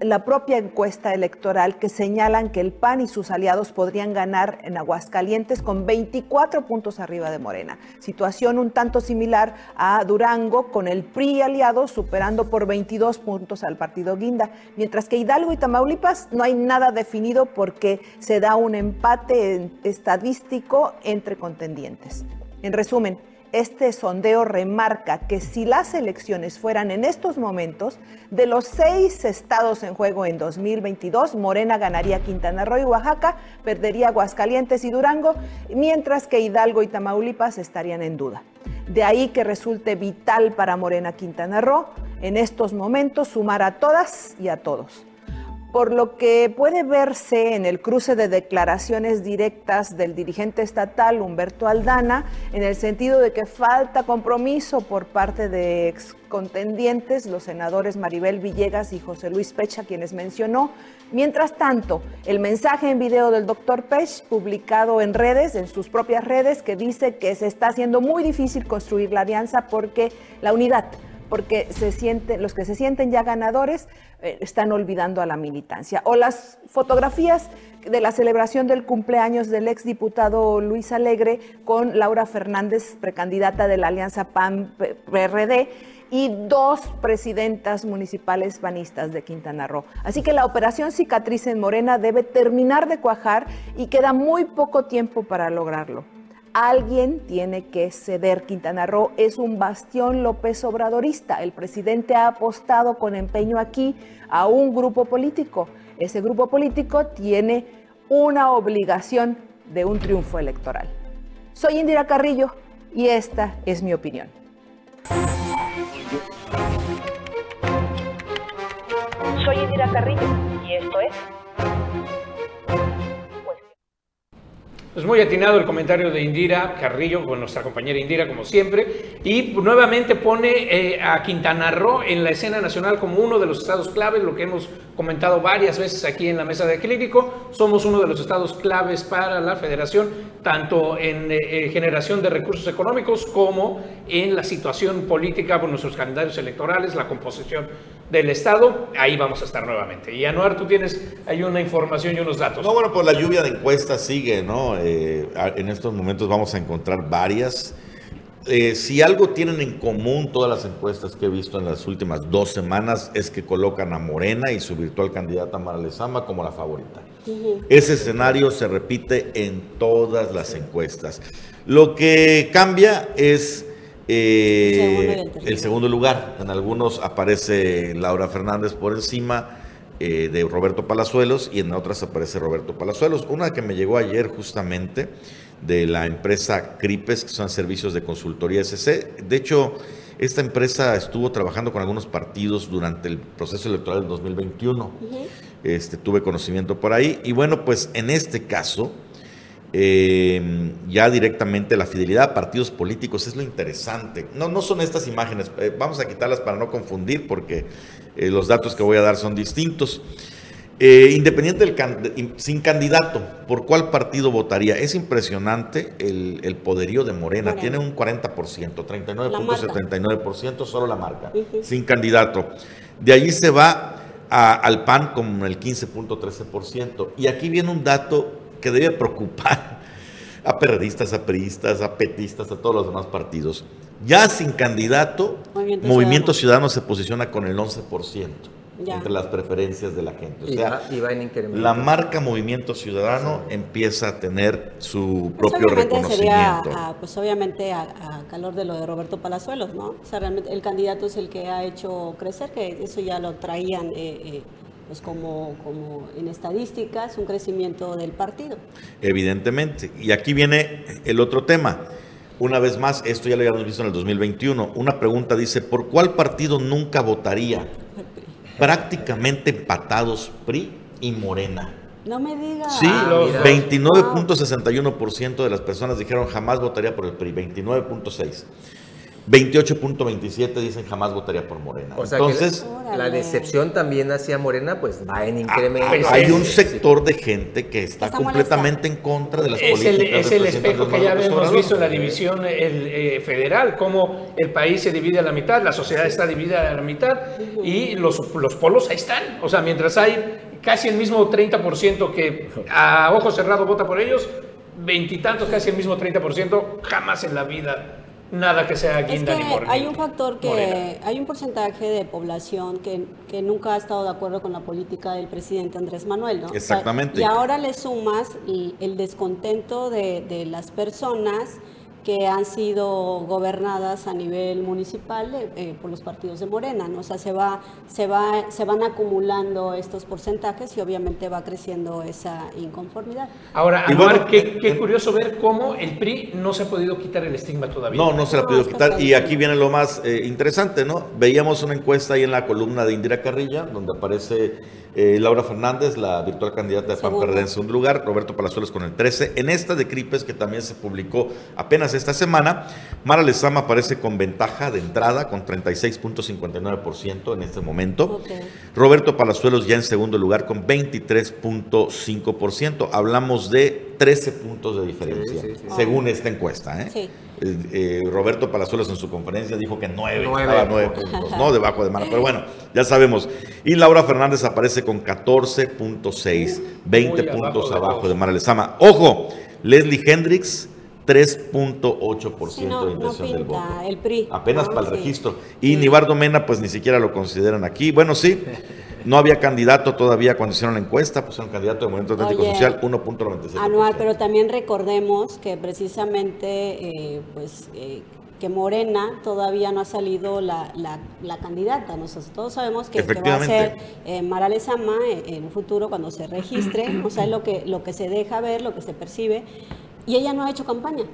la propia encuesta electoral que señalan que el PAN y sus aliados podrían ganar en Aguascalientes con 24 puntos arriba de Morena. Situación un tanto similar a Durango con el PRI aliado superando por 22 puntos al partido Guinda, mientras que Hidalgo y Tamaulipas no hay nada definido porque se da un empate estadístico entre contendientes. En resumen, este sondeo remarca que si las elecciones fueran en estos momentos, de los seis estados en juego en 2022, Morena ganaría Quintana Roo y Oaxaca, perdería Aguascalientes y Durango, mientras que Hidalgo y Tamaulipas estarían en duda. De ahí que resulte vital para Morena Quintana Roo en estos momentos sumar a todas y a todos por lo que puede verse en el cruce de declaraciones directas del dirigente estatal Humberto Aldana, en el sentido de que falta compromiso por parte de ex contendientes, los senadores Maribel Villegas y José Luis Pecha, quienes mencionó. Mientras tanto, el mensaje en video del doctor Pech, publicado en redes, en sus propias redes, que dice que se está haciendo muy difícil construir la alianza porque la unidad porque se sienten, los que se sienten ya ganadores eh, están olvidando a la militancia. O las fotografías de la celebración del cumpleaños del exdiputado Luis Alegre con Laura Fernández, precandidata de la Alianza PAN-PRD, y dos presidentas municipales panistas de Quintana Roo. Así que la operación cicatriz en Morena debe terminar de cuajar y queda muy poco tiempo para lograrlo. Alguien tiene que ceder. Quintana Roo es un bastión López Obradorista. El presidente ha apostado con empeño aquí a un grupo político. Ese grupo político tiene una obligación de un triunfo electoral. Soy Indira Carrillo y esta es mi opinión. Soy Indira Carrillo Es muy atinado el comentario de Indira Carrillo, con nuestra compañera Indira, como siempre, y nuevamente pone eh, a Quintana Roo en la escena nacional como uno de los estados claves, lo que hemos comentado varias veces aquí en la mesa de Clínico. Somos uno de los estados claves para la federación, tanto en eh, eh, generación de recursos económicos como en la situación política por nuestros calendarios electorales, la composición del Estado, ahí vamos a estar nuevamente. Y Anuar, tú tienes ahí una información y unos datos. No, bueno, pues la lluvia de encuestas sigue, ¿no? Eh, en estos momentos vamos a encontrar varias. Eh, si algo tienen en común todas las encuestas que he visto en las últimas dos semanas es que colocan a Morena y su virtual candidata Mara Lezama como la favorita. Ese escenario se repite en todas las encuestas. Lo que cambia es eh, el segundo lugar. En algunos aparece Laura Fernández por encima eh, de Roberto Palazuelos y en otras aparece Roberto Palazuelos. Una que me llegó ayer justamente de la empresa Cripes, que son servicios de consultoría SC. De hecho, esta empresa estuvo trabajando con algunos partidos durante el proceso electoral del 2021. este, tuve conocimiento por ahí. Y bueno, pues en este caso, eh, ya directamente la fidelidad a partidos políticos es lo interesante. No, no son estas imágenes, eh, vamos a quitarlas para no confundir porque eh, los datos que voy a dar son distintos. Eh, independiente del can- in- sin candidato, ¿por cuál partido votaría? Es impresionante el, el poderío de Morena. Morena. Tiene un 40%, La marca. 39.79% solo la marca, sin candidato. De allí se va a- al PAN con el 15.13%. Y aquí viene un dato que debe preocupar a perredistas, a priistas, a petistas, a todos los demás partidos. Ya sin candidato, Movimiento Movimiento Ciudadano se posiciona con el 11% Ya. entre las preferencias de la gente. O Y sea, va- y va en incremento. la marca Movimiento Ciudadano empieza a tener su Pues propio obviamente sería, reconocimiento. a- pues obviamente a, a calor de lo de Roberto Palazuelos, ¿no? O sea, realmente el candidato es el que ha hecho crecer, que eso ya lo traían eh, eh, pues como, como en estadísticas, un crecimiento del partido. Evidentemente. Y aquí viene el otro tema. Una vez más, esto ya lo habíamos visto en el 2021. Una pregunta dice, ¿por cuál partido nunca votaría? Prácticamente empatados PRI y Morena. No me digas. Sí, Ah, mira. 29.61% de las personas dijeron jamás votaría por el PRI, 29.6. 28.27 dicen jamás votaría por Morena. O sea Entonces, que la, la decepción también hacia Morena pues va en incremento. pues, hay es- un sector de gente que está Está completamente en contra de las Es el, políticas es del el espejo que ya hemos visto en la división el, eh, federal, cómo el país se divide a la mitad, la sociedad está dividida a la mitad y los, los polos ahí están. O sea, mientras hay casi el mismo 30% que a ojo cerrado vota por ellos, veintitantos, casi el mismo 30%, jamás en la vida nada que sea Es guinda que ni por hay un factor que, Morena. hay un porcentaje de población que, que nunca ha estado de acuerdo con la política del presidente Andrés Manuel, ¿no? O sea, Exactamente. y ahora le sumas el, el descontento de, de las personas que han sido gobernadas a nivel municipal eh, eh, por los partidos de Morena, ¿no? O sea, se va, se va, se van acumulando estos porcentajes y obviamente va creciendo esa inconformidad. Ahora, Anuar, bueno, qué, qué en- curioso ver cómo el PRI no se ha podido quitar el estigma todavía. No, no se la ha podido quitar. Y aquí viene lo más eh, interesante, ¿no? Veíamos una encuesta ahí en la columna de Indira Carrilla, donde aparece eh, Laura Fernández, la virtual candidata de PAN. PRD en segundo lugar, Roberto Palazuelos con el 13. En esta de Cripes, que también se publicó apenas esta semana, Mara Lezama aparece con ventaja de entrada, con 36.59% en este momento. Roberto Palazuelos ya en segundo lugar con 23.5%. Hablamos de 13 puntos de diferencia, Sí, sí, sí. según esta encuesta. ¿eh? Sí. Eh, eh, Roberto Palazuelos en su conferencia dijo que 9, Nueve. estaba 9 puntos, no debajo de Mara, pero bueno, ya sabemos. Y Laura Fernández aparece con 14.6, 20 Muy puntos abajo de abajo de, todos. Mara Lezama. Ojo, Leslie Hendricks, 3.8% Sí, no, de no intención del voto. el PRI. Apenas ¿no? para el Sí. registro. Y Nibardo Mena, pues ni siquiera lo consideran aquí. Bueno, sí, no había candidato todavía cuando hicieron la encuesta, pues era un candidato de Movimiento Atlántico Oye, Social, 1.97%. Anual, pero también recordemos que precisamente, eh, pues, eh, que Morena todavía no ha salido la, la, la candidata. Nosotros todos sabemos que, que va a ser eh, Mara Lezama eh, en un futuro cuando se registre, o sea, es lo que, lo que se deja ver, lo que se percibe, y ella no ha hecho campaña.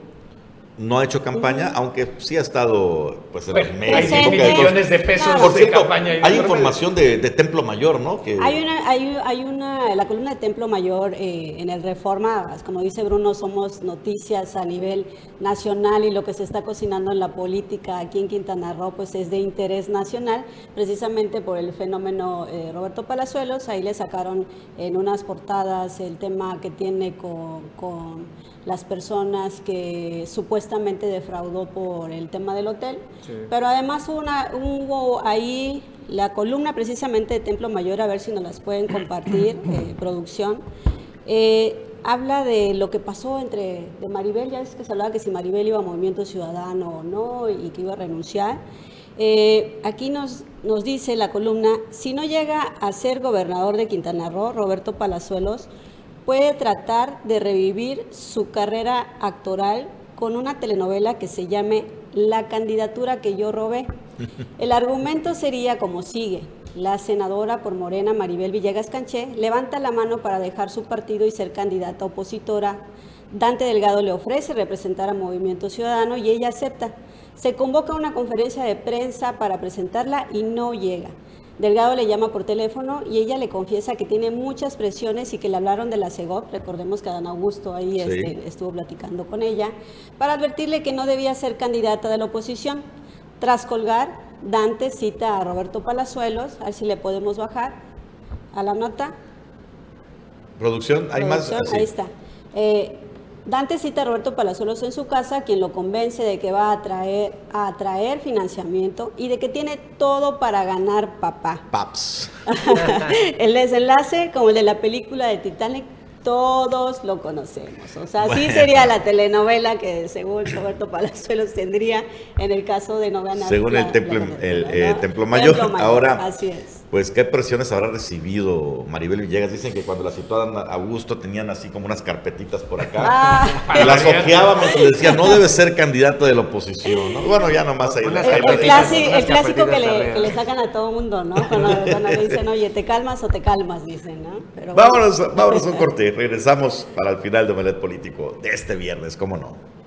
No ha hecho campaña, aunque sí ha estado pues, en Bueno, los medios. hay de millones de pesos Por de cierto, campaña. y hay de información de, de Templo Mayor, ¿no? Que Hay una, hay, hay una, la columna de Templo Mayor eh, en el Reforma, como dice Bruno, somos noticias a nivel nacional y lo que se está cocinando en la política aquí en Quintana Roo pues es de interés nacional, precisamente por el fenómeno eh, Roberto Palazuelos, ahí le sacaron en unas portadas el tema que tiene con, con las personas que supuestamente defraudó por el tema del hotel, pero además hubo, una, hubo ahí la columna precisamente de Templo Mayor, a ver si nos las pueden compartir, eh, producción. Eh, habla de lo que pasó entre de Maribel, ya es que se hablaba que si Maribel iba a Movimiento Ciudadano o no y que iba a renunciar. Eh, aquí nos, nos dice la columna, si no llega a ser gobernador de Quintana Roo, Roberto Palazuelos puede tratar de revivir su carrera actoral con una telenovela que se llame La candidatura que yo robé. El argumento sería como sigue. La senadora por Morena, Maribel Villegas Canché, levanta la mano para dejar su partido y ser candidata opositora. Dante Delgado le ofrece representar a Movimiento Ciudadano y ella acepta. Se convoca una conferencia de prensa para presentarla y no llega. Delgado le llama por teléfono y ella le confiesa que tiene muchas presiones y que le hablaron de la CEGOP. Recordemos que Adán Augusto ahí Sí. este, estuvo platicando con ella para advertirle que no debía ser candidata de la oposición. Tras colgar, Dante cita a Roberto Palazuelos, a ver si le podemos bajar a la nota. Producción, hay más. Así. Ahí está. Eh, Dante cita a Roberto Palazuelos en su casa, quien lo convence de que va a traer, a traer financiamiento y de que tiene todo para ganar papá. Paps. el desenlace, como el de la película de Titanic, todos lo conocemos. O sea, así Bueno. sería la telenovela que según Roberto Palazuelos tendría en el caso de no ganar. Según la- el templo, la el, eh, mayor. Templo Mayor, Ahora, Así es. Pues, ¿qué presiones habrá recibido Maribel Villegas? Dicen que cuando la situaban a Augusto tenían así como unas carpetitas por acá. Ah. Y las ojeábamos y decían, no debe ser candidato de la oposición. ¿no? Bueno, ya nomás ahí. El, el unas el clásico que le, arriba. que le sacan a todo mundo, ¿no? Cuando, cuando le dicen, oye, ¿te calmas o te calmas? Dicen, ¿no? Pero bueno. Vámonos, vámonos a un corte. Regresamos para el final de Omelet Político de este viernes, ¿cómo no?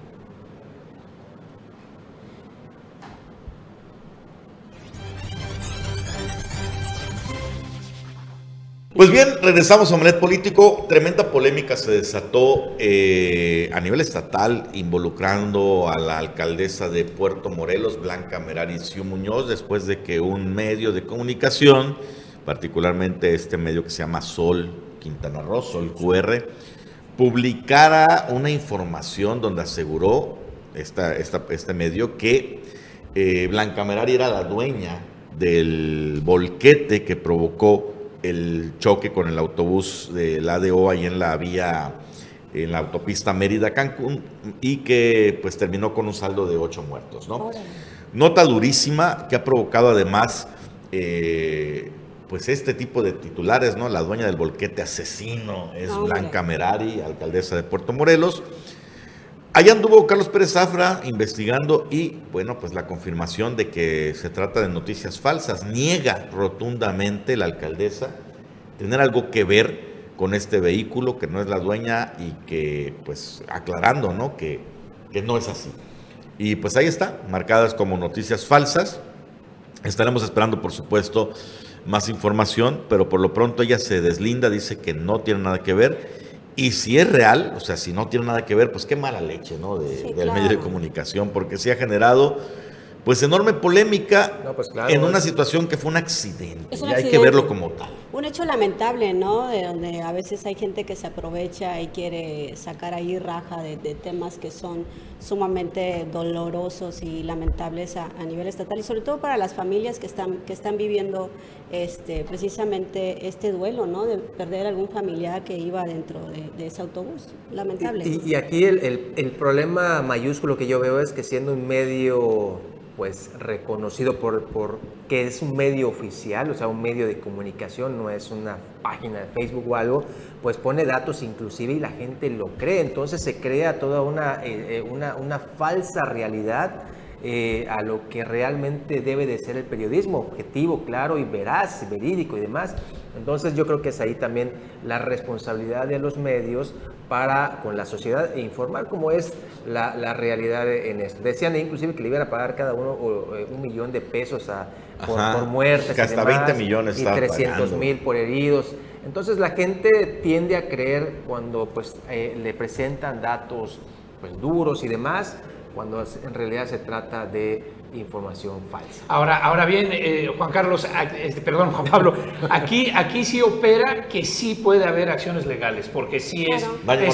Pues bien, regresamos a Omelet Político. Tremenda polémica se desató eh, a nivel estatal involucrando a la alcaldesa de Puerto Morelos, Blanca Merari Siu Muñoz, después de que un medio de comunicación, particularmente este medio que se llama Sol Quintana Roo, Sol QR, publicara una información donde aseguró este medio que eh, Blanca Merari era la dueña del volquete que provocó el choque con el autobús del ADO ahí en la vía, en la autopista Mérida-Cancún y que pues terminó con un saldo de ocho muertos, ¿no? Nota durísima que ha provocado además eh, pues este tipo de titulares, ¿no? La dueña del volquete asesino es Hombre. Blanca Merari, alcaldesa de Puerto Morelos. Allá anduvo Carlos Pérez Zafra investigando y, bueno, pues la confirmación de que se trata de noticias falsas. Niega rotundamente la alcaldesa tener algo que ver con este vehículo, que no es la dueña y que, pues, aclarando, ¿no? Que, que no es así. Y pues ahí está, marcadas como noticias falsas. Estaremos esperando, por supuesto, más información, pero por lo pronto ella se deslinda, dice que no tiene nada que ver. Y si es real, o sea, si no tiene nada que ver, pues qué mala leche, ¿no? De- Sí, del claro. medio de comunicación, porque sí ha generado, pues, enorme polémica No, pues, claro, en una es- situación que fue un accidente. Es un y hay que verlo como tal. Un hecho lamentable, ¿no? De donde a veces hay gente que se aprovecha y quiere sacar ahí raja de, de temas que son sumamente dolorosos y lamentables a, a nivel estatal y sobre todo para las familias que están que están viviendo este precisamente este duelo, ¿no? De perder algún familiar que iba dentro de, de ese autobús. Lamentable. Y, y aquí el, el- el problema mayúsculo que yo veo es que siendo un medio pues reconocido por, por que es un medio oficial, o sea, un medio de comunicación, no es una página de Facebook o algo, pues pone datos inclusive y la gente lo cree, entonces se crea toda una, eh, eh, una, una falsa realidad eh, a lo que realmente debe de ser el periodismo, objetivo, claro y veraz, verídico y demás. Entonces yo creo que es ahí también la responsabilidad de los medios para con la sociedad e informar cómo es la, la realidad en esto. Decían inclusive que le iban a pagar cada uno o, eh, un millón de pesos a, por, Ajá, por muertes. que y hasta demás, 20 millones Y estaban 300 pagando. mil por heridos. Entonces la gente tiende a creer cuando pues eh, le presentan datos pues duros y demás, cuando en realidad se trata de información falsa. Ahora, ahora bien, eh, Juan Carlos, este, perdón, Juan Pablo, aquí, aquí sí opera que sí puede haber acciones legales, porque sí es,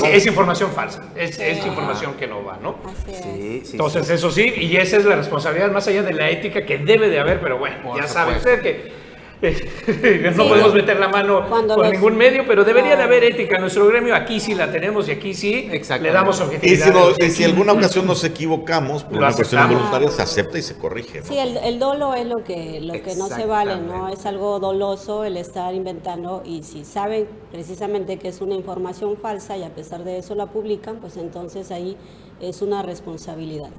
es, información falsa, es, es información que no va, ¿no? Así es. Sí, sí, Entonces, sí. eso sí, y esa es la responsabilidad más allá de la ética que debe de haber, pero bueno, Por ya sabe usted que no Sí. podemos meter la mano Cuando con los- ningún medio, pero debería de haber ética. En nuestro gremio aquí sí la tenemos y aquí sí le damos Y objetividad. si, no- y si alguna ocasión nos equivocamos, por Lo una cuestión involuntaria, se acepta y se corrige. ¿no? Sí, el, el dolo es lo que, lo que no se vale, ¿no? Es algo doloso el estar inventando y si saben precisamente que es una información falsa y a pesar de eso la publican, pues entonces ahí es una responsabilidad.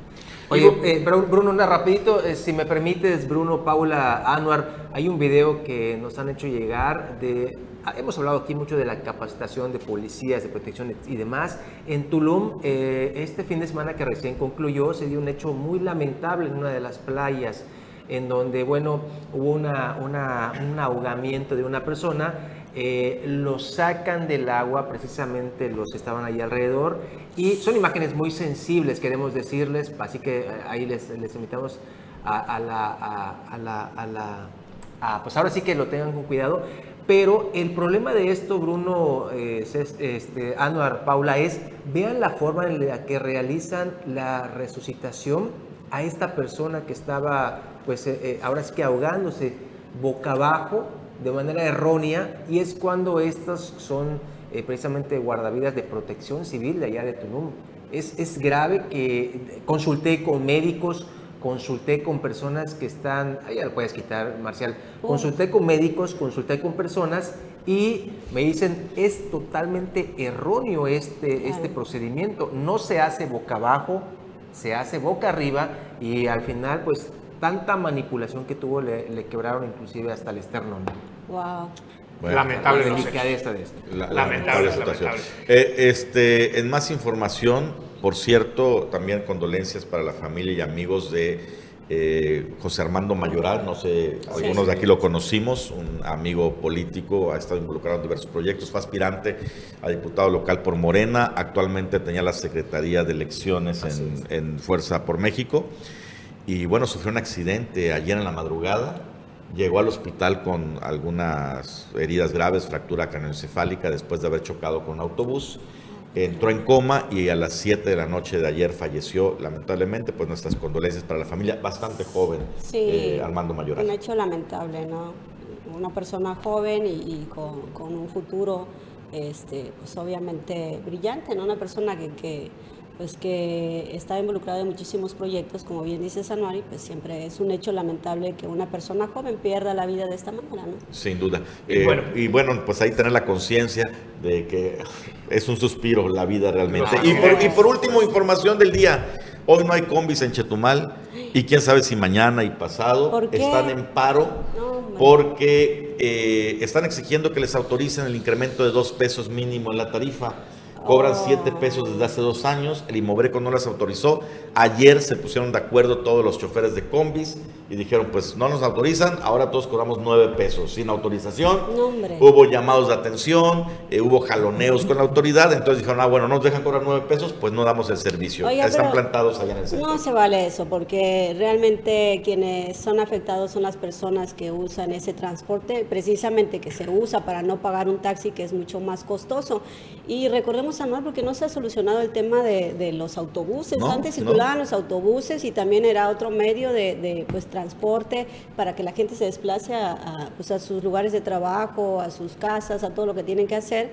Oye, eh, Bru- Bruno, una rapidito, eh, si me permites, Bruno, Paula, Anuar, hay un video que nos han hecho llegar de, ah, hemos hablado aquí mucho de la capacitación de policías, de protección y demás. En Tulum, eh, este fin de semana que recién concluyó, se dio un hecho muy lamentable en una de las playas, en donde, bueno, hubo una, una- un ahogamiento de una persona eh, los sacan del agua, precisamente los que estaban ahí alrededor, y son imágenes muy sensibles, queremos decirles, así que eh, ahí les, les invitamos a, la, a, la, la- pues ahora sí que lo tengan con cuidado, Pero el problema de esto, Bruno, eh, este, Paula, es vean la forma en la que realizan la resucitación a esta persona que estaba, pues eh, eh, ahora sí que ahogándose boca abajo de manera errónea y es cuando estos son eh, precisamente guardavidas de protección civil de allá de Tulum. Es, es grave que consulté con médicos, consulté con personas que están, ahí ya lo puedes quitar, Marcial, consulté con médicos, consulté con personas y me dicen, es totalmente erróneo este, este procedimiento, no se hace boca abajo, se hace boca arriba y al final pues tanta manipulación que tuvo le, le quebraron inclusive hasta el esternón. Wow. Bueno, Lamentable, La no sé. delicadeza de esto. La- Lamentable, lamentable situación. lamentable. Eh, este, en más información, por cierto, también condolencias para la familia y amigos de eh, José Armando Mayoral, no sé, algunos de aquí lo conocimos, un amigo político, ha estado involucrado en diversos proyectos, fue aspirante a diputado local por Morena, actualmente tenía la Secretaría de Elecciones en, en Fuerza por México, y bueno, sufrió un accidente ayer en la madrugada, Llegó al hospital con algunas heridas graves, fractura craneoencefálica después de haber chocado con un autobús. Entró en coma y a las 7 de la noche de ayer falleció, lamentablemente, pues nuestras condolencias para la familia, bastante joven, Sí. eh, Armando Mayoral. Un hecho lamentable, ¿no? Una persona joven y, y con, con un futuro, este, pues obviamente brillante, ¿no? Una persona que, que, pues que está involucrada en muchísimos proyectos, como bien dice Sanuari, pues siempre es un hecho lamentable que una persona joven pierda la vida de esta manera, ¿no? Sin duda. Y Eh, bueno. y bueno, pues ahí tener la conciencia de que es un suspiro la vida realmente. Y por, y por último, información del día. Hoy no hay combis en Chetumal y quién sabe si mañana y pasado están en paro porque eh, están exigiendo que les autoricen el incremento de dos pesos mínimo en la tarifa. Cobran Oh. siete pesos desde hace dos años, el Imobreco no las autorizó. Ayer se pusieron de acuerdo todos los choferes de combis y dijeron, pues no nos autorizan, ahora todos cobramos nueve pesos sin autorización. No, hombre. Hubo llamados de atención, eh, hubo jaloneos con la autoridad, entonces dijeron, ah, bueno, no nos dejan cobrar nueve pesos, pues no damos el servicio. Oiga, Están plantados allá en el centro. No se vale eso, porque realmente quienes son afectados son las personas que usan ese transporte, precisamente que se usa para no pagar un taxi que es mucho más costoso. Y recordemos, Porque no se ha solucionado el tema de, de los autobuses. No, Antes no. circulaban los autobuses y también era otro medio de, de, pues, transporte para que la gente se desplace a, a, pues, a sus lugares de trabajo, a sus casas, a todo lo que tienen que hacer.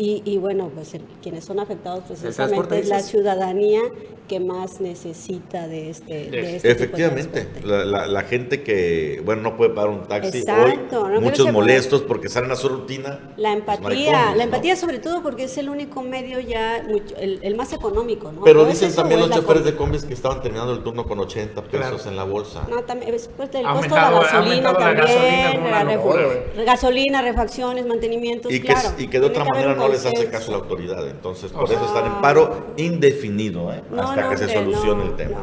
Y, y bueno, pues el- quienes son afectados precisamente es la ciudadanía que más necesita de este, de este tipo de Efectivamente, la, la- la gente que, bueno, no puede pagar un taxi Exacto, hoy, no muchos molestos porque salen a su rutina. La pues, no hay empatía, la ¿no? empatía sobre todo porque es el único medio ya, mucho- el, el más económico, ¿no? Pero ¿O es dicen también los la choferes com- de combis que estaban terminando el turno con 80 pesos Claro. en la bolsa. No, también, Ha costo de la gasolina la también, gasolina la güey. gasolina, refacciones, mantenimientos, y que, y que de otra manera un no les hace caso la autoridad. Entonces, por O sea- eso están en paro indefinido, ¿eh? No, hasta no, que se solucione no, el tema.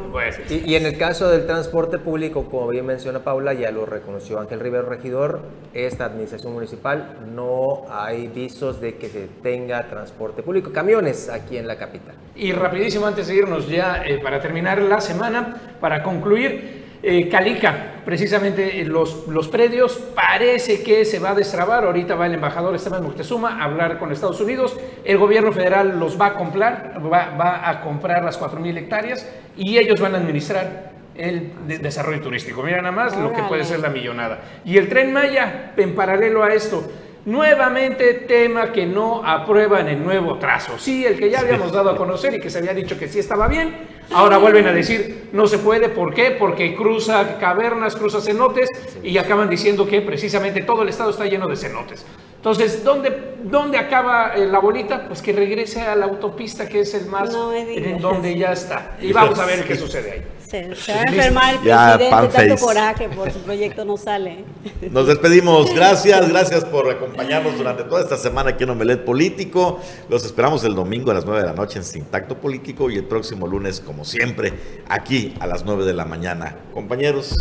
y en el caso del transporte público, como bien menciona Paula, ya lo reconoció Ángel Rivero Regidor, esta administración municipal no hay visos de que se tenga transporte público, camiones aquí en la capital. Y rapidísimo, antes de irnos ya eh, para terminar la semana, para concluir, eh, Calica, precisamente eh, los, los predios, parece que se va a destrabar. Ahorita va el embajador Esteban Moctezuma a hablar con Estados Unidos. El gobierno federal los va a comprar, va, va a comprar las 4.000 hectáreas y ellos van a administrar el de- desarrollo turístico. Mira nada más lo que puede ser la millonada. Y el tren Maya, en paralelo a esto, nuevamente tema que no aprueban el nuevo trazo. Sí, el que ya habíamos dado a conocer y que se había dicho que sí estaba bien, ahora vuelven a decir no se puede. ¿Por qué? Porque cruza cavernas, cruza cenotes y acaban diciendo que precisamente todo el estado está lleno de cenotes. Entonces, ¿dónde, dónde acaba eh, la bolita? Pues que regrese a la autopista, que es el más No en donde ya está. Y vamos a ver qué sucede ahí. Se, se va a enfermar el Ya, presidente, tanto coraje por su proyecto no sale. Nos despedimos. Gracias, gracias por acompañarnos durante toda esta semana aquí en Omelet Político. Los esperamos el domingo a las 9 de la noche en Sintacto Político y el próximo lunes, como siempre, aquí a las 9 de la mañana. Compañeros,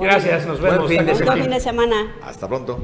Gracias, nos Buen vemos. fin de Hasta Buen fin de semana. hasta pronto.